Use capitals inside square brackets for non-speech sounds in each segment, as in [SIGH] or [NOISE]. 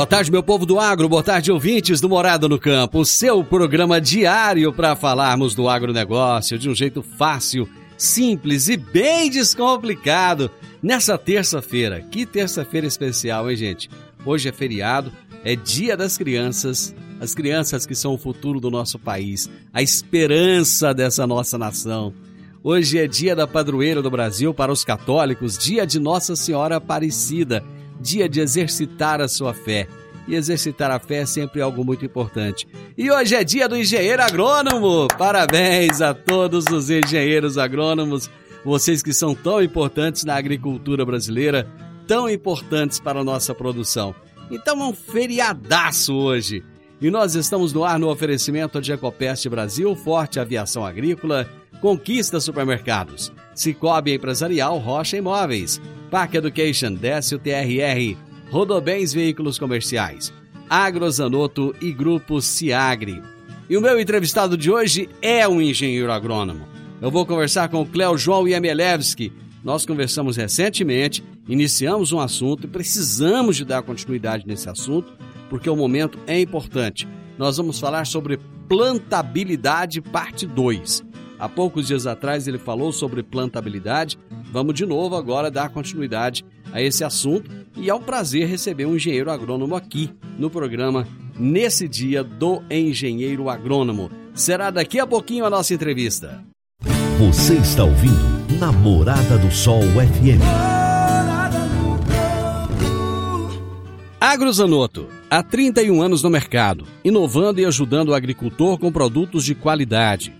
Boa tarde, meu povo do agro, boa tarde, ouvintes do Morado no Campo, o seu programa diário para falarmos do agronegócio de um jeito fácil, simples e bem descomplicado. Nessa terça-feira, que terça-feira especial, hein, gente? Hoje é feriado, é Dia das Crianças, as crianças que são o futuro do nosso país, a esperança dessa nossa nação. Hoje é dia da padroeira do Brasil para os católicos, dia de Nossa Senhora Aparecida dia de exercitar a sua fé. E exercitar a fé é sempre algo muito importante. E hoje é dia do engenheiro agrônomo! Parabéns a todos os engenheiros agrônomos, vocês que são tão importantes na agricultura brasileira, tão importantes para a nossa produção. Então é um feriadaço hoje. E nós estamos no ar no oferecimento de Ecopest Brasil, Forte Aviação Agrícola, Conquista Supermercados, Cicobi Empresarial, Rocha Imóveis, Park Education, Décio TRR, Rodobens Veículos Comerciais, Agrozanoto e Grupo Ciagri. E o meu entrevistado de hoje é um engenheiro agrônomo. Eu vou conversar com o Cléo João Yemelevski. Nós conversamos recentemente, iniciamos um assunto e precisamos de dar continuidade nesse assunto, porque o momento é importante. Nós vamos falar sobre plantabilidade parte 2. Há poucos dias atrás ele falou sobre plantabilidade. Vamos de novo agora dar continuidade a esse assunto e é um prazer receber um engenheiro agrônomo aqui no programa nesse dia do engenheiro agrônomo. Será daqui a pouquinho a nossa entrevista. Você está ouvindo Namorada do Sol FM. Agrozanoto, há 31 anos no mercado, inovando e ajudando o agricultor com produtos de qualidade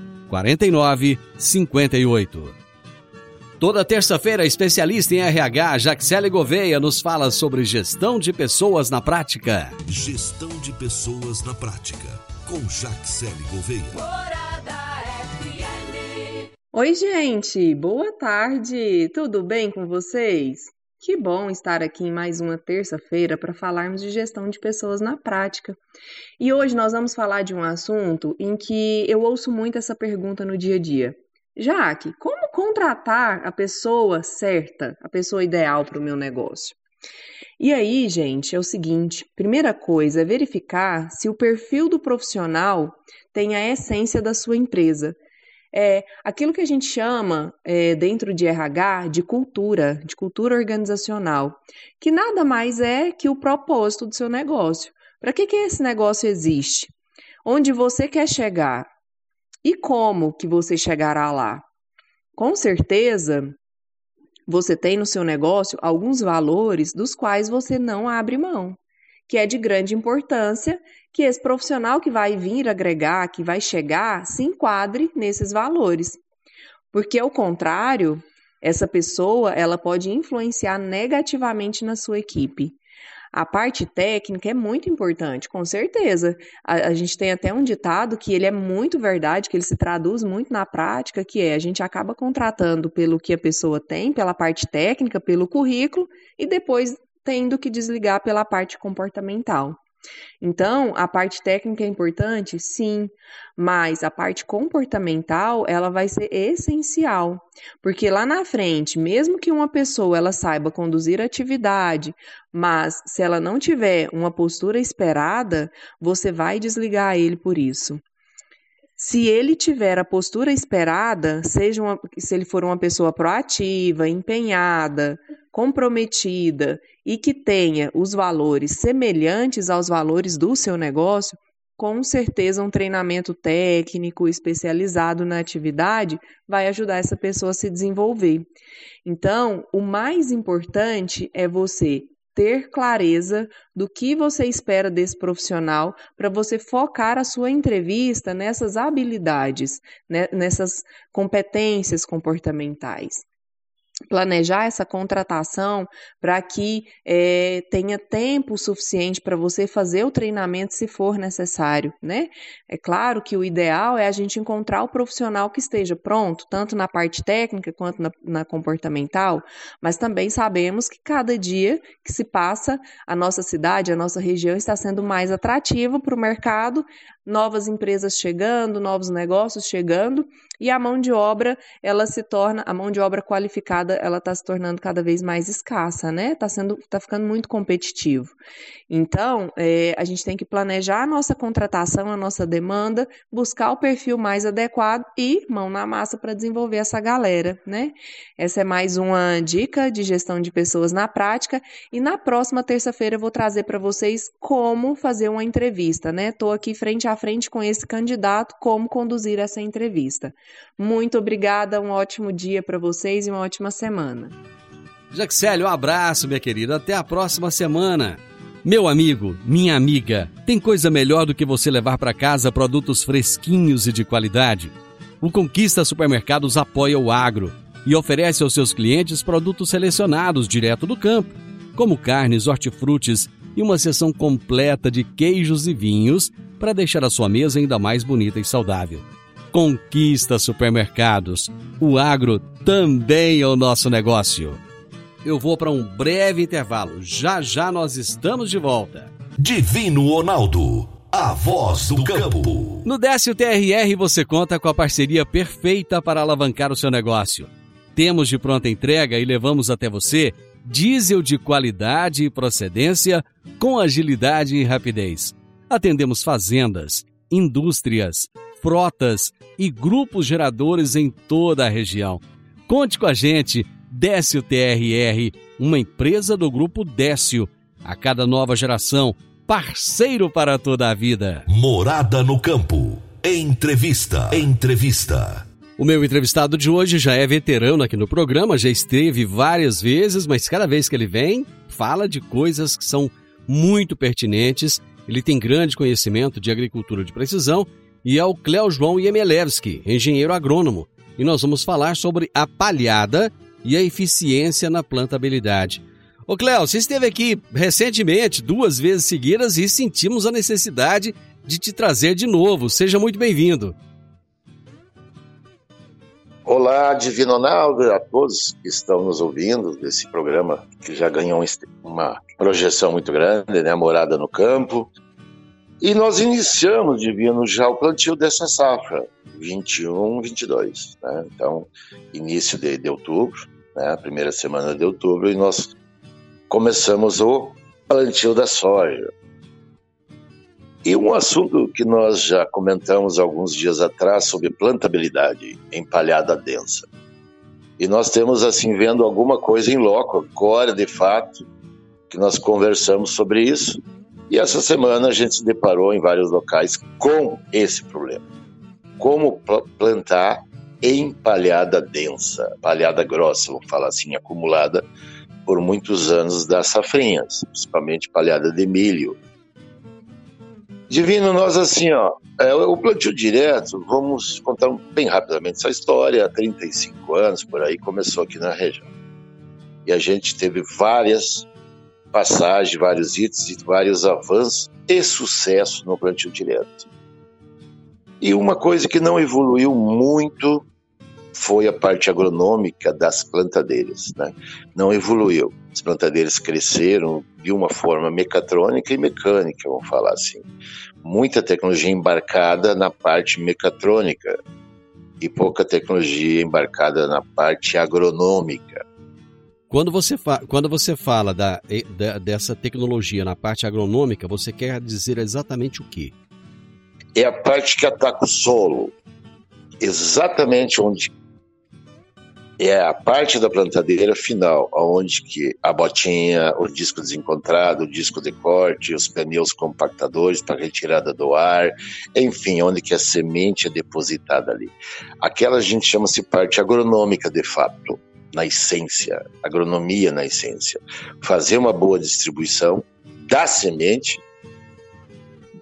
49 58. Toda terça-feira, especialista em RH, Jaxele Gouveia, nos fala sobre gestão de pessoas na prática. Gestão de pessoas na prática, com Jaxele Gouveia. Oi, gente, boa tarde, tudo bem com vocês? Que bom estar aqui em mais uma terça-feira para falarmos de gestão de pessoas na prática. E hoje nós vamos falar de um assunto em que eu ouço muito essa pergunta no dia a dia. Jaque, como contratar a pessoa certa, a pessoa ideal para o meu negócio? E aí, gente, é o seguinte: primeira coisa é verificar se o perfil do profissional tem a essência da sua empresa é aquilo que a gente chama é, dentro de RH de cultura, de cultura organizacional, que nada mais é que o propósito do seu negócio. Para que, que esse negócio existe? Onde você quer chegar? E como que você chegará lá? Com certeza, você tem no seu negócio alguns valores dos quais você não abre mão que é de grande importância que esse profissional que vai vir agregar, que vai chegar, se enquadre nesses valores. Porque ao contrário, essa pessoa, ela pode influenciar negativamente na sua equipe. A parte técnica é muito importante, com certeza. A, a, gente tem até um ditado que ele é muito verdade, que ele se traduz muito na prática, que é a gente acaba contratando pelo que a pessoa tem, pela parte técnica, pelo currículo, e depois tendo que desligar pela parte comportamental. Então, a parte técnica é importante? Sim, mas a parte comportamental, ela vai ser essencial, porque lá na frente, mesmo que uma pessoa ela saiba conduzir a atividade, mas se ela não tiver uma postura esperada, você vai desligar ele por isso. Se ele tiver a postura esperada, seja uma, se ele for uma pessoa proativa, empenhada, comprometida e que tenha os valores semelhantes aos valores do seu negócio, com certeza um treinamento técnico especializado na atividade vai ajudar essa pessoa a se desenvolver. Então, o mais importante é você ter clareza do que você espera desse profissional para você focar a sua entrevista nessas habilidades, né, nessas competências comportamentais planejar essa contratação para que é, tenha tempo suficiente para você fazer o treinamento se for necessário, né? É claro que o ideal é a gente encontrar o profissional que esteja pronto, tanto na parte técnica quanto na, na comportamental, mas também sabemos que cada dia que se passa, a nossa cidade, a nossa região está sendo mais atrativa para o mercado, novas empresas chegando, novos negócios chegando, e a mão de obra, ela se torna, a mão de obra qualificada, ela está se tornando cada vez mais escassa, né? Está sendo, está ficando muito competitivo. Então, é, a gente tem que planejar a nossa contratação, a nossa demanda, buscar o perfil mais adequado e mão na massa para desenvolver essa galera, né? Essa é mais uma dica de gestão de pessoas na prática, e na próxima terça-feira eu vou trazer para vocês como fazer uma entrevista, né? Estou aqui frente a frente com esse candidato, como conduzir essa entrevista. Muito obrigada, um ótimo dia para vocês e uma ótima semana. Jaxélio, um abraço, minha querida. Até a próxima semana. Meu amigo, minha amiga, tem coisa melhor do que você levar para casa produtos fresquinhos e de qualidade? O Conquista Supermercados apoia o agro e oferece aos seus clientes produtos selecionados direto do campo, como carnes, hortifrutis e uma seção completa de queijos e vinhos para deixar a sua mesa ainda mais bonita e saudável. Conquista Supermercados. O agro também é o nosso negócio. Eu vou para um breve intervalo. Já já nós estamos de volta. Divino Ronaldo, a voz do campo. No Décio TRR você conta com a parceria perfeita para alavancar o seu negócio. Temos de pronta entrega e levamos até você diesel de qualidade e procedência com agilidade e rapidez. Atendemos fazendas, indústrias, frotas e grupos geradores em toda a região. Conte com a gente, Décio TRR, uma empresa do grupo Décio. A cada nova geração, parceiro para toda a vida. Morada no campo. Entrevista. Entrevista. O meu entrevistado de hoje já é veterano aqui no programa, já esteve várias vezes, mas cada vez que ele vem, fala de coisas que são muito pertinentes. Ele tem grande conhecimento de agricultura de precisão e é o Cléo João Yemelevski, engenheiro agrônomo. E nós vamos falar sobre a palhada e a eficiência na plantabilidade. Ô Cléo, você esteve aqui recentemente, duas vezes seguidas, e sentimos a necessidade de te trazer de novo. Seja muito bem-vindo. Olá, Divino Ronaldo, a todos que estão nos ouvindo desse programa que já ganhou uma projeção muito grande, né? Morada no Campo. E nós iniciamos, Divino, já o plantio dessa safra, 21, 22. Né? Então, início de, de outubro, né? primeira semana de outubro, e nós começamos o plantio da soja. E um assunto que nós já comentamos alguns dias atrás sobre plantabilidade em palhada densa. E nós temos, assim, vendo alguma coisa em loco, agora de fato, que nós conversamos sobre isso e essa semana a gente se deparou em vários locais com esse problema. Como plantar em palhada densa, palhada grossa, vamos falar assim, acumulada por muitos anos das safrinhas, principalmente palhada de milho. Divino, nós assim, ó, é, o plantio direto, vamos contar bem rapidamente essa história, há 35 anos por aí, começou aqui na região. E a gente teve várias passagem, vários hits e vários avanços e sucesso no plantio direto. E uma coisa que não evoluiu muito foi a parte agronômica das plantadeiras. Né? Não evoluiu. As plantadeiras cresceram de uma forma mecatrônica e mecânica, vamos falar assim. Muita tecnologia embarcada na parte mecatrônica e pouca tecnologia embarcada na parte agronômica. Quando você, quando você fala da, da, dessa tecnologia na parte agronômica, você quer dizer exatamente o quê? É a parte que ataca o solo, exatamente onde é a parte da plantadeira final, onde que a botinha, o disco desencontrado, o disco de corte, os pneus compactadores para retirada do ar, enfim, onde que a semente é depositada ali. Aquela a gente chama-se parte agronômica de fato, na essência, agronomia na essência. Fazer uma boa distribuição da semente,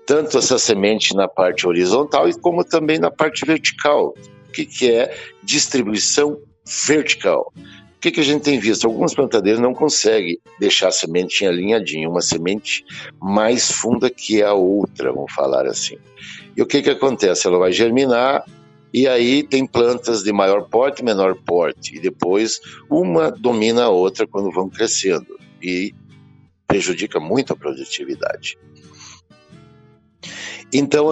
tanto essa semente na parte horizontal como também na parte vertical. O que, que é distribuição vertical. O que, que a gente tem visto? Alguns plantadeiros não conseguem deixar a semente alinhadinha, uma semente mais funda que a outra, vamos falar assim. E o que, que acontece? Ela vai germinar e aí tem plantas de maior porte menor porte, e depois uma domina a outra quando vão crescendo e prejudica muito a produtividade. Então,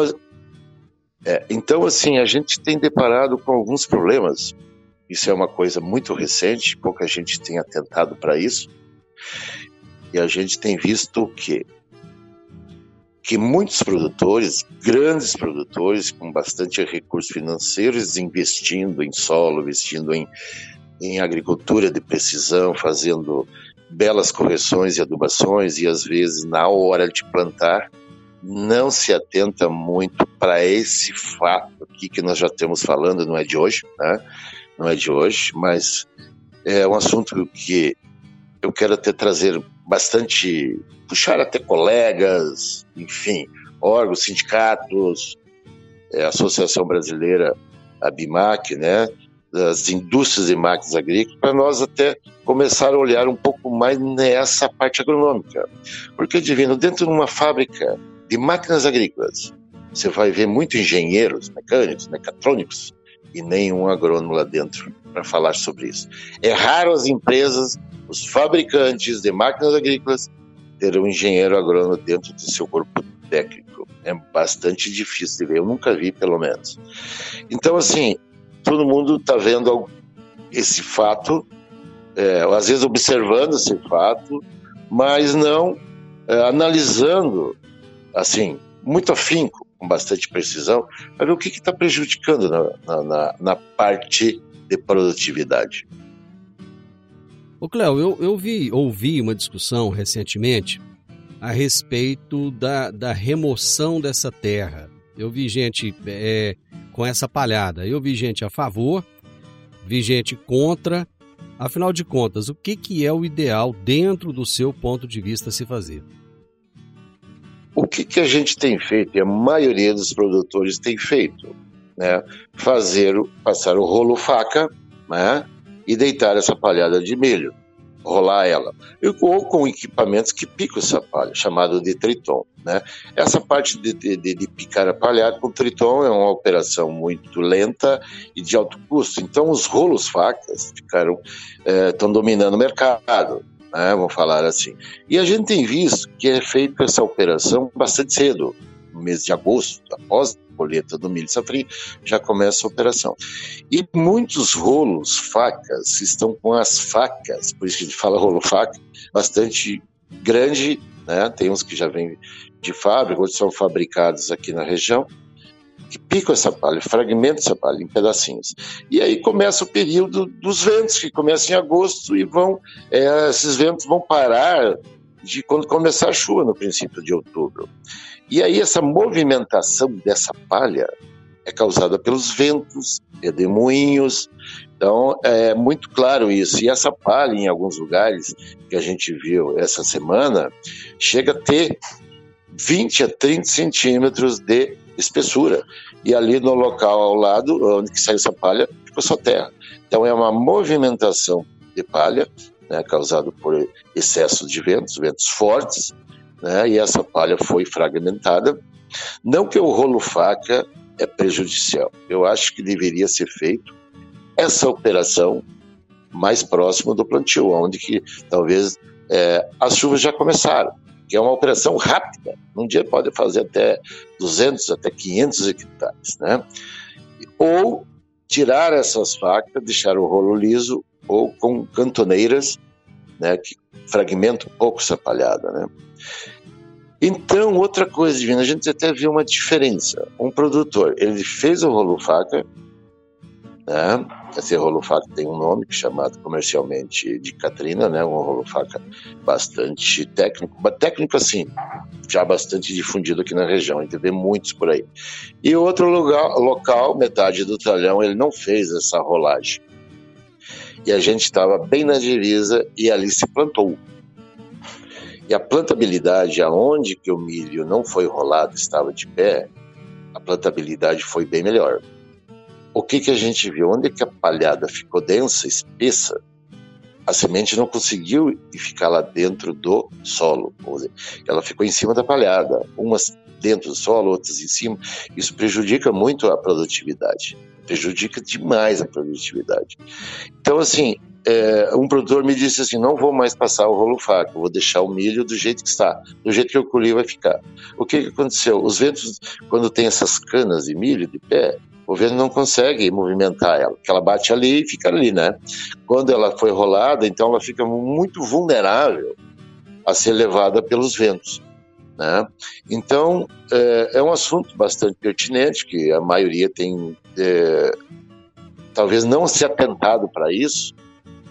é, então assim, a gente tem deparado com alguns problemas isso é uma coisa muito recente, pouca gente tem atentado para isso. E a gente tem visto que que muitos produtores, grandes produtores com bastante recursos financeiros, investindo em solo, investindo em, em agricultura de precisão, fazendo belas correções e adubações, e às vezes na hora de plantar, não se atenta muito para esse fato aqui que nós já estamos falando, não é de hoje, né? não é de hoje, mas é um assunto que eu quero até trazer bastante, puxar até colegas, enfim, órgãos, sindicatos, é, Associação Brasileira, a BIMAC, né, das indústrias de máquinas agrícolas, para nós até começar a olhar um pouco mais nessa parte agronômica. Porque, Divino, dentro de uma fábrica de máquinas agrícolas, você vai ver muitos engenheiros, mecânicos, mecatrônicos, e nenhum agrônomo lá dentro para falar sobre isso. É raro as empresas, os fabricantes de máquinas agrícolas, ter um engenheiro agrônomo dentro do seu corpo técnico. É bastante difícil de ver, eu nunca vi, pelo menos. Então, assim, todo mundo está vendo esse fato, é, às vezes observando esse fato, mas não é, analisando, assim, muito afinco com bastante precisão, para ver o que está prejudicando na, na, na, parte de produtividade. Ô Cléo, eu, eu vi, ouvi uma discussão recentemente a respeito da, da remoção dessa terra. Eu vi gente é, com essa palhada. Eu vi gente a favor, vi gente contra. Afinal de contas, o que, que é o ideal dentro do seu ponto de vista se fazer? O que, que a gente tem feito, e a maioria dos produtores tem feito, né? Fazer, passar o rolo faca, né? E deitar essa palhada de milho, rolar ela. Ou com equipamentos que picam essa palha, chamado de triton, né? Essa parte de, de, de picar a palhada com triton é uma operação muito lenta e de alto custo. Então, os rolos facas ficaram, estão eh, dominando o mercado né, vamos falar assim. E a gente tem visto que é feita essa operação bastante cedo, no mês de agosto, após a colheita do milho safrinho, já começa a operação. E muitos rolos, facas, estão com as facas, por isso que a gente fala rolo faca, bastante grande, né? tem uns que já vêm de fábrica, outros são fabricados aqui na região, que picam essa palha, fragmentam essa palha em pedacinhos. E aí começa o período dos ventos, que começa em agosto e vão, é, esses ventos vão parar de quando começar a chuva, no princípio de outubro. E aí essa movimentação dessa palha é causada pelos ventos, redemoinhos, então é muito claro isso. E essa palha, em alguns lugares que a gente viu essa semana, chega a ter 20 a 30 centímetros de espessura. E ali no local ao lado, onde que sai essa palha, ficou só terra. Então é uma movimentação de palha, né, causado por excesso de ventos, ventos fortes, né, e essa palha foi fragmentada. Não que o rolo faca é prejudicial. Eu acho que deveria ser feito essa operação mais próximo do plantio, onde que talvez é, as chuvas já começaram, que é uma operação rápida. Num dia pode fazer até 200, até 500 hectares, né? Ou tirar essas facas, deixar o rolo liso ou com cantoneiras, né, que fragmentam um pouco essa palhada, né? Então, outra coisa, Divina, a gente até viu uma diferença. Um produtor, ele fez o rolo faca, né? Esse faca tem um nome chamado comercialmente de Catrina, né? Um rolo faca bastante técnico, técnico assim, já bastante difundido aqui na região, a gente vê muitos por aí. E outro lugar, local, metade do talhão, ele não fez essa rolagem. E a gente estava bem na divisa e ali se plantou. E a plantabilidade, aonde que o milho não foi rolado, estava de pé, a plantabilidade foi bem melhor. O que que a gente viu? Onde que a palhada ficou densa, espessa, a semente não conseguiu ficar lá dentro do solo. Ela ficou em cima da palhada, umas dentro do solo, outras em cima. Isso prejudica muito a produtividade, prejudica demais a produtividade. Então, assim, é, um produtor me disse assim: não vou mais passar o rolo faca, vou deixar o milho do jeito que está, do jeito que eu colhi vai ficar. O que, que aconteceu? Os ventos, quando tem essas canas de milho de pé, o vento não consegue movimentar ela, porque ela bate ali e fica ali, né? Quando ela foi rolada, então ela fica muito vulnerável a ser levada pelos ventos. Né? Então, é, é, um assunto bastante pertinente, que a maioria tem é, talvez não se atentado para isso,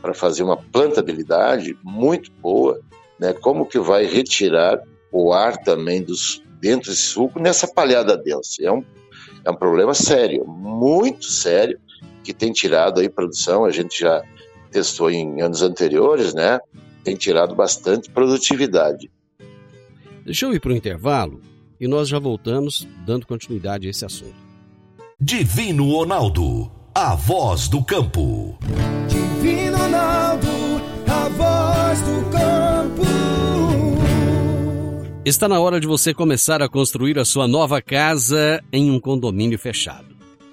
para fazer uma plantabilidade muito boa, né? Como que vai retirar o ar também dos dentro desse suco nessa palhada densa? É um, é um problema sério, muito sério, que tem tirado aí produção, a gente já testou em anos anteriores, né? Tem tirado bastante produtividade. Deixa eu ir para o intervalo e nós já voltamos dando continuidade a esse assunto. Divino Ronaldo, a voz do campo. Divino Ronaldo, a voz do campo. Está na hora de você começar a construir a sua nova casa em um condomínio fechado.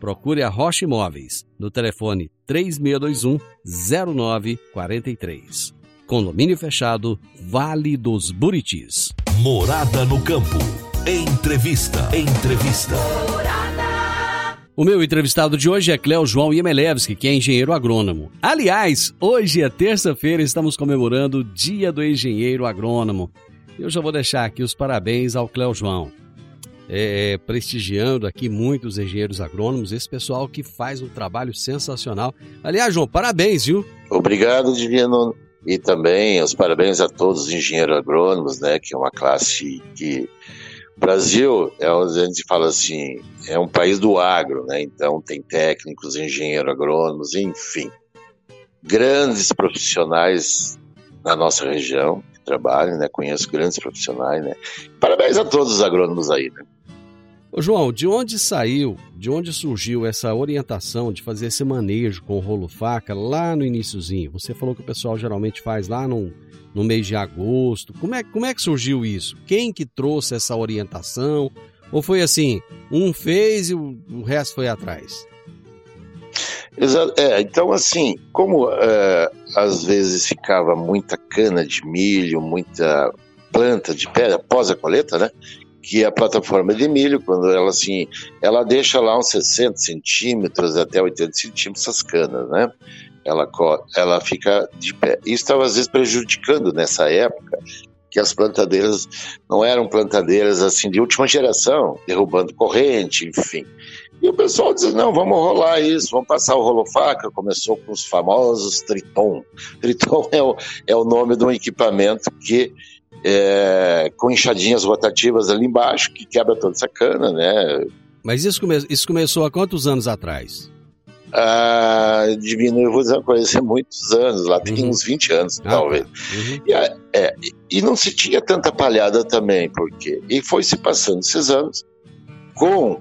Procure a Rocha Imóveis no telefone 3621 0943. Condomínio fechado Vale dos Buritis. Morada no campo. Entrevista. Entrevista. O meu entrevistado de hoje é Cléo João Yemelevski, que é engenheiro agrônomo. Aliás, hoje é terça-feira, estamos comemorando o Dia do Engenheiro Agrônomo. Eu já vou deixar aqui os parabéns ao Cléo João é, prestigiando aqui muitos engenheiros agrônomos, esse pessoal que faz um trabalho sensacional. Aliás, João, parabéns, viu? Obrigado, Divino. E também os parabéns a todos os engenheiros agrônomos, né, que é uma classe que Brasil é onde a gente fala assim, é um país do agro, né? Então tem técnicos, engenheiros agrônomos, enfim, grandes profissionais na nossa região que trabalham, né? Conheço grandes profissionais, né? Parabéns a todos os agrônomos aí, né? Ô João, de onde saiu, de onde surgiu essa orientação de fazer esse manejo com o rolo faca lá no iníciozinho? Você falou que o pessoal geralmente faz lá no, no mês de agosto. Como é, como é que surgiu isso? Quem que trouxe essa orientação? Ou foi assim, um fez e o, o resto foi atrás? É, então, assim, como é, às vezes ficava muita cana de milho, muita planta de pedra após a coleta, né? Que a plataforma de milho, quando ela assim, ela deixa lá uns 60 centímetros até 80 centímetros essas canas, né? Ela, ela fica de pé. Isso estava às vezes prejudicando nessa época que as plantadeiras não eram plantadeiras assim de última geração, derrubando corrente, enfim. E o pessoal diz: não, vamos rolar isso, vamos passar o rolo faca. Começou com os famosos Triton. Triton [LAUGHS] é o, é o nome de um equipamento que é, com enxadinhas rotativas ali embaixo, que quebra toda essa cana, né? Mas isso, come isso começou há quantos anos atrás? Ah, Divino, eu vou dizer uma coisa, é muitos anos, lá tem uhum. uns 20 anos, ah, talvez. Uhum. E, é, e não se tinha tanta palhada também, porque. E foi se passando esses anos com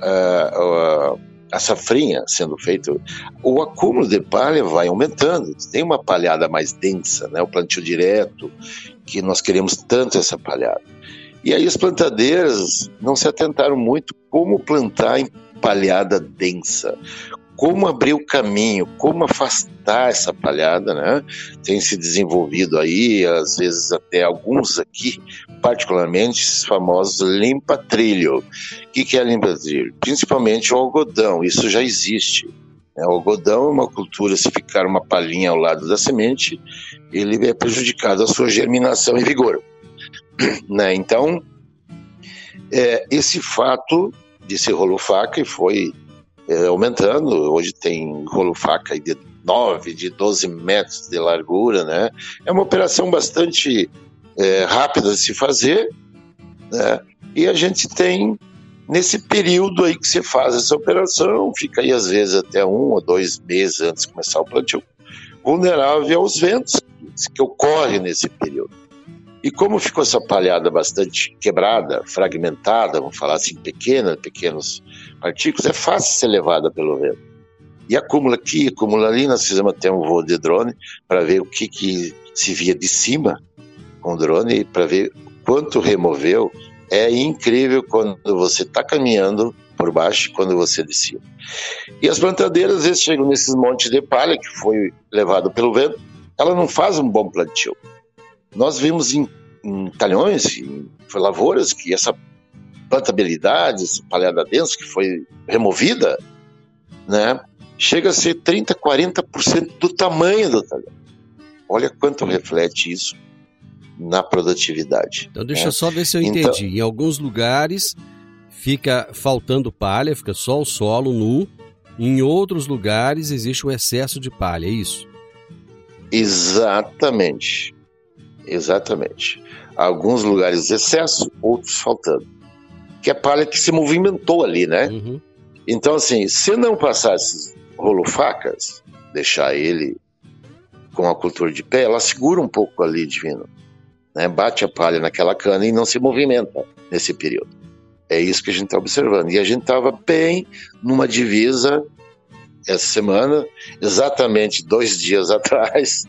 ah, a safrinha sendo feita, o acúmulo de palha vai aumentando. Tem uma palhada mais densa, né? o plantio direto, que nós queremos tanto essa palhada. E aí as plantadeiras não se atentaram muito como plantar em palhada densa, como abrir o caminho, como afastar essa palhada, né? Tem se desenvolvido aí, às vezes até alguns aqui, particularmente os famosos limpa-trilho. O que, que é limpa-trilho? Principalmente o algodão, isso já existe. Né? O algodão é uma cultura, se ficar uma palhinha ao lado da semente, ele é prejudicado a sua germinação e vigor. [CLEARS THROAT] Né? Então, é, esse fato de ser rolo faca foi é, aumentando. Hoje tem rolo faca de 9, de 12 metros de largura, né? É uma operação bastante é, rápida de se fazer, né? E a gente tem nesse período aí que se faz essa operação, fica aí às vezes até um ou dois meses antes de começar o plantio, vulnerável aos ventos que ocorrem nesse período. E como ficou essa palhada bastante quebrada, fragmentada, vamos falar assim, pequena, pequenos partículas, é fácil ser levada pelo vento. E acumula aqui, acumula ali, nós fizemos até um voo de drone para ver o que, que se via de cima com o drone, para ver quanto removeu. É incrível quando você está caminhando por baixo quando você descia. E as plantadeiras, às vezes, chegam nesses montes de palha que foi levado pelo vento, ela não faz um bom plantio. Nós vimos em, em talhões, em lavouras, que essa plantabilidade, essa palhada densa que foi removida, né, chega a ser 30, 40% do tamanho do talhão. Olha quanto reflete isso na produtividade. Então deixa né? só ver se eu então entendi. Então, em alguns lugares fica faltando palha, fica só o solo nu. Em outros lugares existe o excesso de palha, é isso? Exatamente. Exatamente. Alguns lugares excesso, outros faltando. Que é palha que se movimentou ali, né? Uhum. Então, assim, se não passar esses rolo-facas, deixar ele com a cultura de pé, ela segura um pouco ali, divino. Né? Bate a palha naquela cana e não se movimenta nesse período. É isso que a gente está observando. E a gente estava bem numa divisa essa semana, exatamente dois dias [LAUGHS] atrás,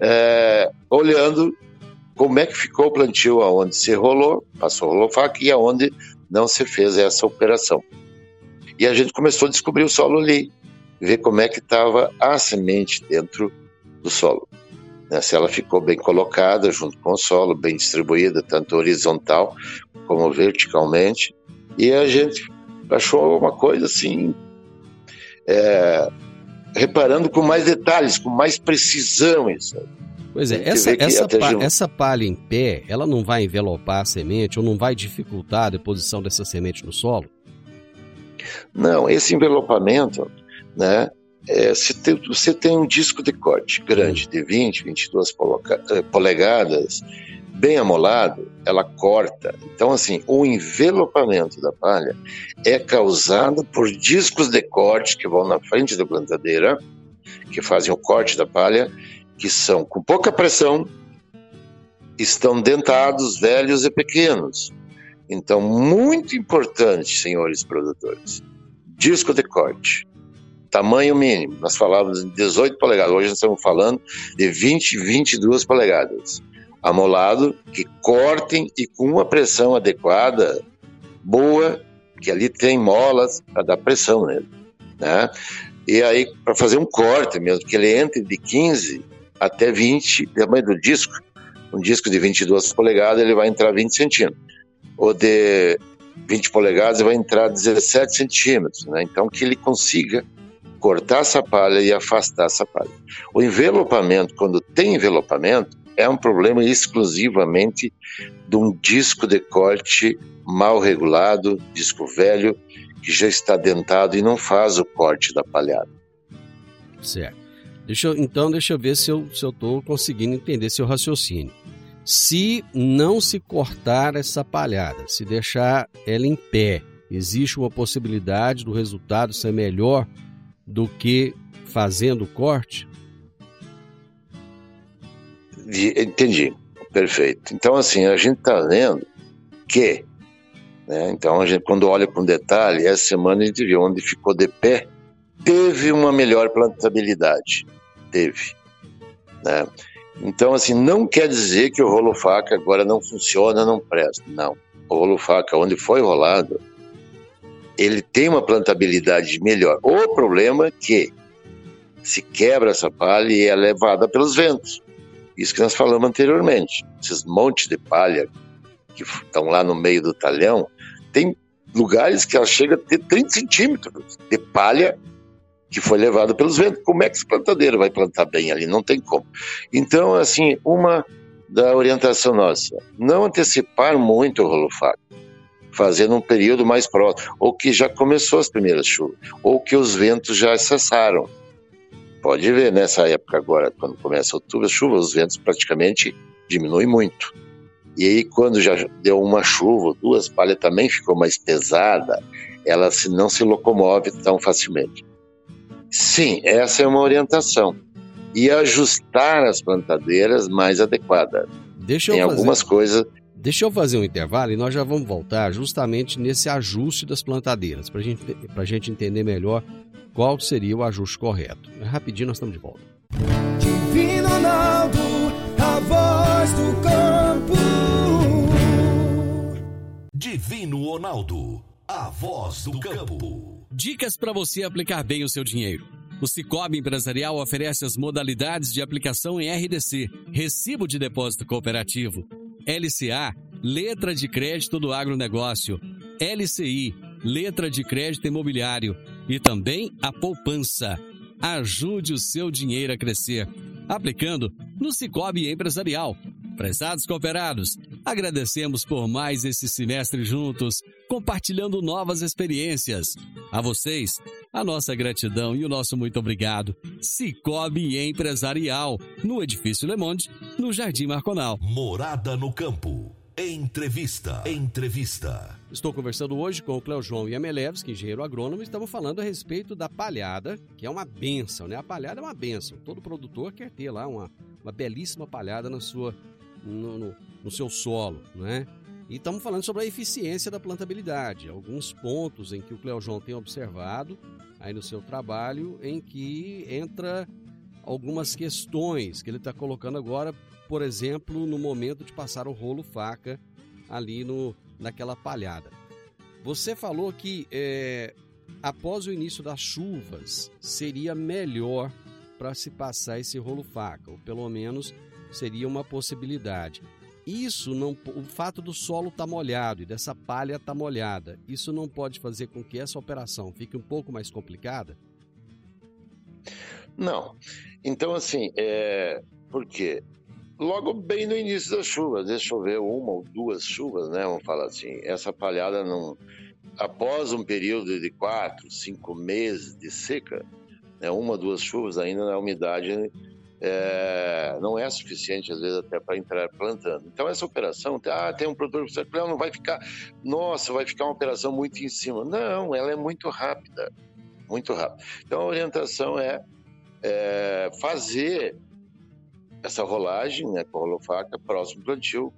é, olhando como é que ficou o plantio aonde se rolou, passou rolou faca e aonde não se fez essa operação. E a gente começou a descobrir o solo ali, ver como é que estava a semente dentro do solo. Né? Se ela ficou bem colocada junto com o solo, bem distribuída, tanto horizontal como verticalmente. E a gente achou uma coisa assim, é, reparando com mais detalhes, com mais precisão isso. Pois é, essa, essa, pa, essa palha em pé, ela não vai envelopar a semente ou não vai dificultar a deposição dessa semente no solo? Não, esse envelopamento, né, é, se tem, você tem um disco de corte grande, de 20, 22 eh, polegadas, bem amolado, ela corta. Então, assim, o envelopamento da palha é causado por discos de corte que vão na frente da plantadeira, que fazem o corte da palha, que são com pouca pressão, estão dentados, velhos e pequenos. Então, muito importante, senhores produtores, disco de corte, tamanho mínimo. Nós falávamos de 18 polegadas, hoje nós estamos falando de 20, 22 polegadas. Amolado, que cortem e com uma pressão adequada, boa, que ali tem molas para dar pressão nele. Né? E aí, para fazer um corte mesmo, que ele entre de 15 até 20, tamanho do disco, um disco de 22 polegadas, ele vai entrar 20 centímetros. O de 20 polegadas vai entrar 17 centímetros, né? Então que ele consiga cortar essa palha e afastar essa palha. O envelopamento, quando tem envelopamento, é um problema exclusivamente de um disco de corte mal regulado, disco velho, que já está dentado e não faz o corte da palhada. Certo. Deixa eu, então, deixa eu ver se eu estou conseguindo entender seu raciocínio. Se não se cortar essa palhada, se deixar ela em pé, existe uma possibilidade do resultado ser melhor do que fazendo o corte? Entendi, perfeito. Então, assim, a gente está vendo que, né, então, a gente, quando olha com detalhe, essa semana a gente viu onde ficou de pé, teve uma melhor plantabilidade. Teve. Né? Então, assim, não quer dizer que o rolo faca agora não funciona, não presta. Não. O rolo faca, onde foi rolado, ele tem uma plantabilidade melhor. O problema é que se quebra essa palha e é levada pelos ventos. Isso que nós falamos anteriormente. Esses montes de palha que estão lá no meio do talhão, tem lugares que ela chega a ter 30 centímetros de palha que foi levado pelos ventos. Como é que esse plantadeiro vai plantar bem ali? Não tem como. Então, assim, uma da orientação nossa, não antecipar muito o rolo faca, fazer num período mais próximo, ou que já começou as primeiras chuvas, ou que os ventos já cessaram. Pode ver nessa época agora, quando começa outubro, as chuvas, os ventos praticamente diminuem muito. E aí, quando já deu uma chuva, duas, palha também ficou mais pesada, ela não se locomove tão facilmente. Sim, essa é uma orientação. E ajustar as plantadeiras mais adequadas. Deixa Tem eu fazer, algumas coisas. Deixa eu fazer um intervalo e nós já vamos voltar justamente nesse ajuste das plantadeiras, para gente, a gente entender melhor qual seria o ajuste correto. Rapidinho nós estamos de volta. Divino Ronaldo, a voz do campo. Divino Ronaldo, a voz do campo. Dicas para você aplicar bem o seu dinheiro. O Cicobi Empresarial oferece as modalidades de aplicação em RDC, Recibo de Depósito Cooperativo, LCA, Letra de Crédito do Agronegócio, LCI, Letra de Crédito Imobiliário e também a poupança. Ajude o seu dinheiro a crescer, aplicando no Cicobi Empresarial. Prezados cooperados, agradecemos por mais esse semestre juntos, compartilhando novas experiências. A vocês, a nossa gratidão e o nosso muito obrigado. Cicobi Empresarial, no Edifício Le Monde, no Jardim Marconal. Morada no campo. Entrevista. Entrevista. Estou conversando hoje com o Cleo João Yamelevski, engenheiro agrônomo, e estamos falando a respeito da palhada, que é uma benção, né? A palhada é uma benção. Todo produtor quer ter lá uma, uma belíssima palhada na sua no, no, no seu solo, né? E estamos falando sobre a eficiência da plantabilidade, alguns pontos em que o Cleo João tem observado aí no seu trabalho, em que entra algumas questões que ele está colocando agora, por exemplo, no momento de passar o rolo faca ali no, naquela palhada. Você falou que é, após o início das chuvas seria melhor para se passar esse rolo faca, ou pelo menos seria uma possibilidade. Isso não, o fato do solo estar tá molhado e dessa palha estar tá molhada, isso não pode fazer com que essa operação fique um pouco mais complicada? Não. Então, assim, é... por quê? Logo bem no início das chuvas, deixa chover uma ou duas chuvas, né? Vamos falar assim, essa palhada não. Após um período de quatro, cinco meses de seca, né, uma, duas chuvas, ainda a umidade é, não é suficiente, às vezes, até para entrar plantando. Então, essa operação, ah, tem um produtor que não vai ficar, nossa, vai ficar uma operação muito em cima. Não, ela é muito rápida, muito rápida. Então, a orientação é, é fazer essa rolagem, né, com a rolofaca, próximo plantio,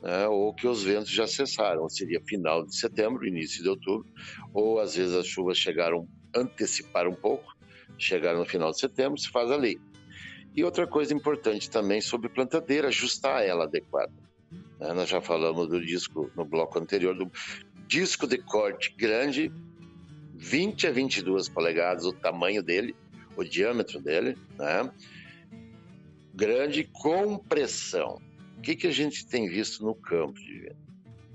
né, ou que os ventos já cessaram, seria final de setembro, início de outubro, ou às vezes as chuvas chegaram, antecipar um pouco, chegaram no final de setembro, se faz ali. E outra coisa importante também sobre plantadeira, ajustar ela adequada. É, nós já falamos do disco no bloco anterior, do disco de corte grande, 20 a 22 polegadas, o tamanho dele, o diâmetro dele, né? grande com pressão. O que, que a gente tem visto no campo, de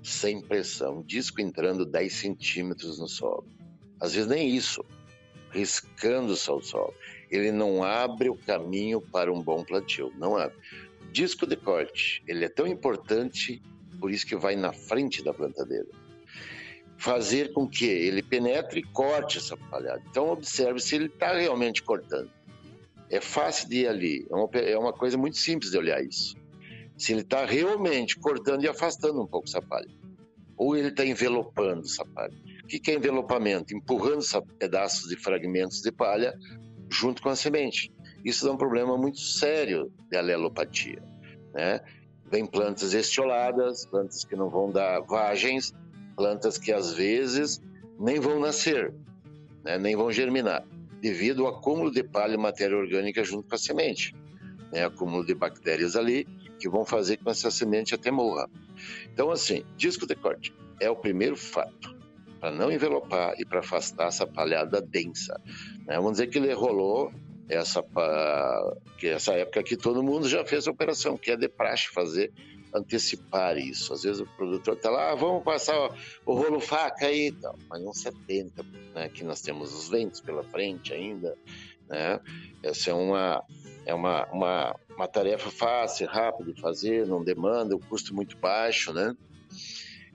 Sem pressão, disco entrando 10 centímetros no solo. Às vezes nem isso, riscando-se ao solo ele não abre o caminho para um bom plantio, não abre. Disco de corte, ele é tão importante, por isso que vai na frente da plantadeira. Fazer com que ele penetre e corte essa palhada. Então observe se ele está realmente cortando. É fácil de ir ali, é uma, é uma coisa muito simples de olhar isso. Se ele está realmente cortando e afastando um pouco essa palha. Ou ele está envelopando essa palha. que, que é envelopamento? Empurrando pedaços de fragmentos de palha junto com a semente. Isso dá um problema muito sério de alelopatia. Né? Vem plantas estioladas, plantas que não vão dar vagens, plantas que às vezes nem vão nascer, né? nem vão germinar, devido ao acúmulo de palha e matéria orgânica junto com a semente. Né? Acúmulo de bactérias ali que vão fazer com que essa semente até morra. Então, assim, disco de corte é o primeiro fato para não envelopar e para afastar essa palhada densa. Né? Vamos dizer que ele rolou essa, que essa época que todo mundo já fez a operação, que é de praxe fazer, antecipar isso. Às vezes o produtor está lá, ah, vamos passar o, rolo faca aí, então, mas não 70, né, que nós temos os ventos pela frente ainda, né? Essa é uma é uma, uma, uma tarefa fácil, rápida de fazer, não demanda, o custo muito baixo, né?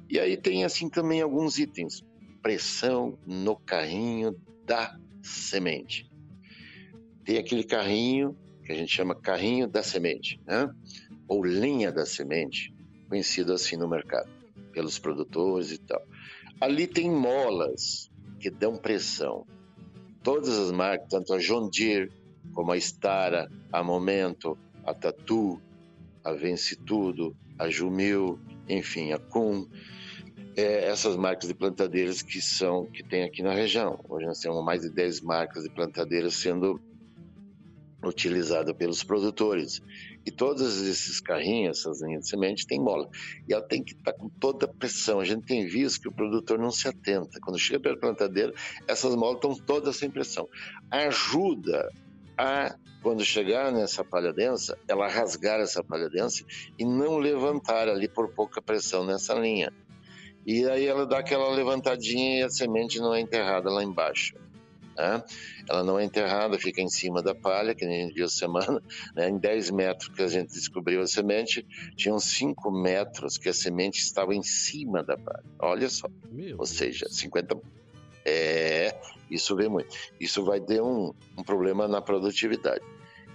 E aí tem assim também alguns itens, pressão no carrinho da semente. Tem aquele carrinho que a gente chama carrinho da semente, né? ou linha da semente, conhecido assim no mercado, pelos produtores e tal. Ali tem molas que dão pressão. Todas as marcas, tanto a John Deere como a Stara, a Momento, a Tatu, a Vence Tudo, a Jumil, enfim, a Kuhn, é, essas marcas de plantadeiras que são que tem aqui na região. Hoje nós temos mais de 10 marcas de plantadeiras sendo utilizadas pelos produtores. E todos esses carrinhos, essas linhas de semente, tem mola. E ela tem que estar tá com toda a pressão. A gente tem visto que o produtor não se atenta. Quando chega pela plantadeira, essas molas estão todas sem pressão. Ajuda a, quando chegar nessa palha densa, ela rasgar essa palha densa e não levantar ali por pouca pressão nessa linha. E aí ela dá aquela levantadinha e a semente não é enterrada lá embaixo. Né? Ela não é enterrada, fica em cima da palha, que nem a gente viu semana. [LAUGHS] Né? Em 10 metros que a gente descobriu a semente, tinham 5 metros que a semente estava em cima da palha. Olha só. Meu Ou seja, 50. É, isso vem muito. Isso vai ter um, um problema na produtividade.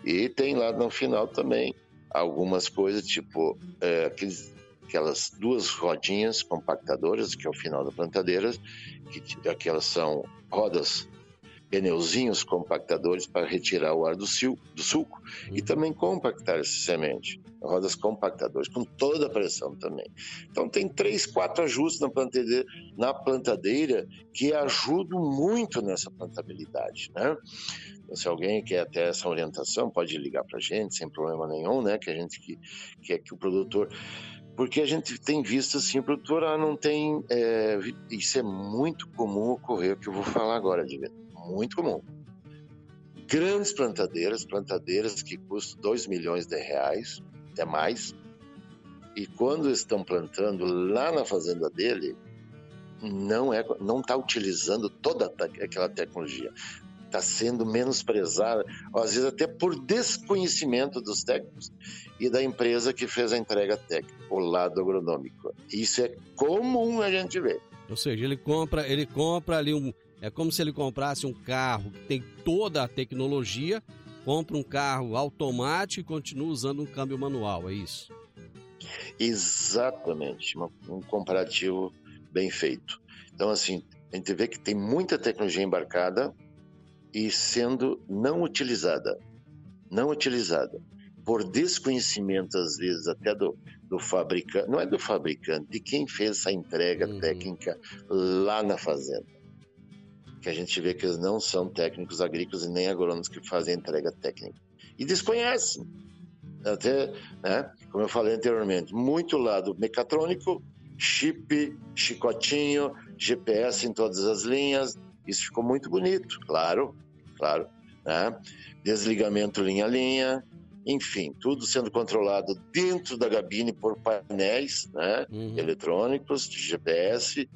E tem lá no final também algumas coisas, tipo é, aqueles aquelas duas rodinhas compactadoras, que é o final da plantadeira, que aquelas são rodas pneuzinhos compactadores para retirar o ar do, sil, do suco uhum. e também compactar essa semente. Rodas compactadoras, com toda a pressão também. Então tem três, quatro ajustes na plantadeira, na plantadeira que ajudam muito nessa plantabilidade. Né? Então, se alguém quer ter essa orientação, pode ligar para a gente sem problema nenhum, né? que a gente que quer que o produtor porque a gente tem visto assim, o produtor ah, não tem. É, isso é muito comum ocorrer, o que eu vou falar agora, Divino. Muito comum. Grandes plantadeiras, plantadeiras que custam 2 milhões de reais, até mais, e quando estão plantando lá na fazenda dele, não é não está utilizando toda aquela tecnologia está sendo menosprezada, às vezes até por desconhecimento dos técnicos e da empresa que fez a entrega técnica, o lado agronômico. Isso é comum a gente ver. Ou seja, ele compra, ele compra ali um, é como se ele comprasse um carro que tem toda a tecnologia, compra um carro automático e continua usando um câmbio manual, é isso? Exatamente, um comparativo bem feito. Então, assim, a gente vê que tem muita tecnologia embarcada, e sendo não utilizada, não utilizada por desconhecimento às vezes até do, do fabricante, não é do fabricante, de quem fez essa entrega uhum. técnica lá na fazenda. Que a gente vê que eles não são técnicos agrícolas e nem agrônomos que fazem a entrega técnica. E desconhecem. Até, né, como eu falei anteriormente, muito lado mecatrônico, chip, chicotinho, GPS em todas as linhas, isso ficou muito bonito, claro, claro. Né? Desligamento linha a linha, enfim, tudo sendo controlado dentro da cabine por painéis né? Uhum. eletrônicos, de GPS,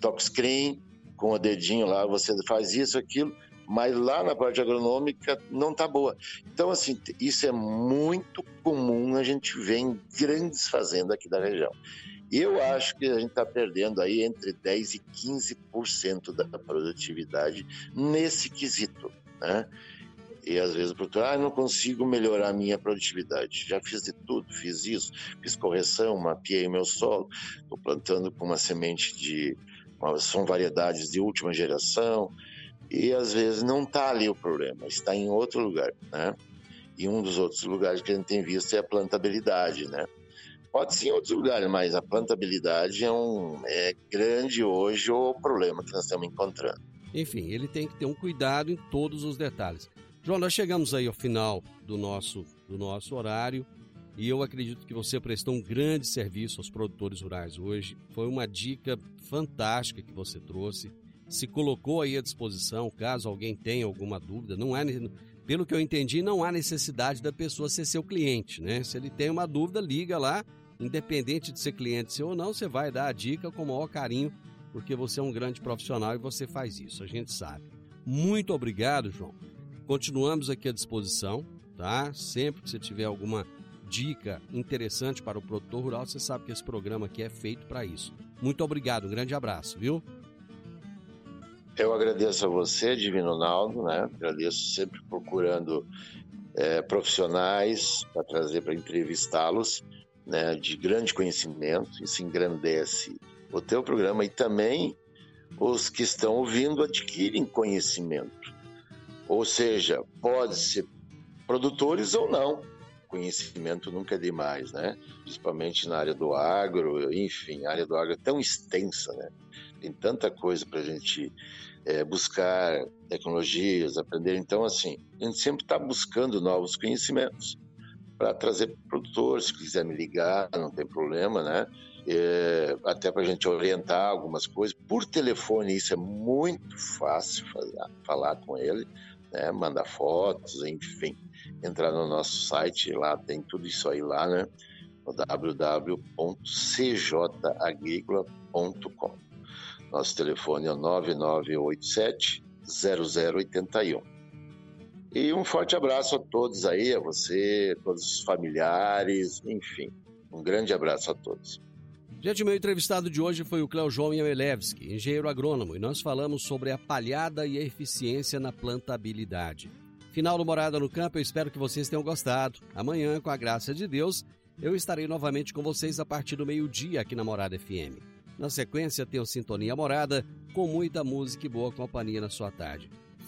touchscreen, com o dedinho lá, você faz isso, aquilo, mas lá na parte agronômica não tá boa. Então, assim, isso é muito comum a gente ver em grandes fazendas aqui da região. Eu acho que a gente está perdendo aí entre 10% e 15% da produtividade nesse quesito, né? E às vezes o produtor, ah, não consigo melhorar a minha produtividade. Já fiz de tudo, fiz isso, fiz correção, mapeei meu solo, estou plantando com uma semente de são variedades de última geração, e às vezes não está ali o problema, está em outro lugar, né? E um dos outros lugares que a gente tem visto é a plantabilidade, né? Pode ser em outros lugares, mas a plantabilidade é um é grande hoje o problema que nós estamos encontrando. Enfim, ele tem que ter um cuidado em todos os detalhes. João, nós chegamos aí ao final do nosso, do nosso horário e eu acredito que você prestou um grande serviço aos produtores rurais hoje. Foi uma dica fantástica que você trouxe. Se colocou aí à disposição, caso alguém tenha alguma dúvida. Não é, pelo que eu entendi, não há necessidade da pessoa ser seu cliente, né? Se ele tem uma dúvida, liga lá, independente de ser cliente seu ou não, você vai dar a dica com o maior carinho, porque você é um grande profissional e você faz isso, a gente sabe. Muito obrigado, João. Continuamos aqui à disposição, tá? Sempre que você tiver alguma dica interessante para o produtor rural, você sabe que esse programa aqui é feito para isso. Muito obrigado, um grande abraço, viu? Eu agradeço a você, Divino Ronaldo, né? Agradeço sempre procurando é, profissionais para trazer para entrevistá-los, né? De grande conhecimento, isso engrandece o teu programa e também os que estão ouvindo adquirem conhecimento. Ou seja, pode ser produtores ou não. Conhecimento nunca é demais, né? Principalmente na área do agro, enfim, a área do agro é tão extensa, né? Tem tanta coisa para a gente é, buscar tecnologias, aprender. Então, assim, a gente sempre está buscando novos conhecimentos para trazer produtor. Se quiser me ligar, não tem problema, né? É, até para a gente orientar algumas coisas. Por telefone, isso é muito fácil fazer, falar com ele né? Mandar fotos, enfim. Entrar no nosso site, lá tem tudo isso aí lá, né? No www.cjagricola.com. Nosso telefone é 9987 0081. E um forte abraço a todos aí, a você, todos os familiares, enfim. Um grande abraço a todos. Gente, meu entrevistado de hoje foi o Cléo João Yamelevski, engenheiro agrônomo, e nós falamos sobre a palhada e a eficiência na plantabilidade. Final do Morada no Campo, eu espero que vocês tenham gostado. Amanhã, com a graça de Deus, eu estarei novamente com vocês a partir do meio-dia aqui na Morada FM. Na sequência, tem o Sintonia Morada, com muita música e boa companhia na sua tarde.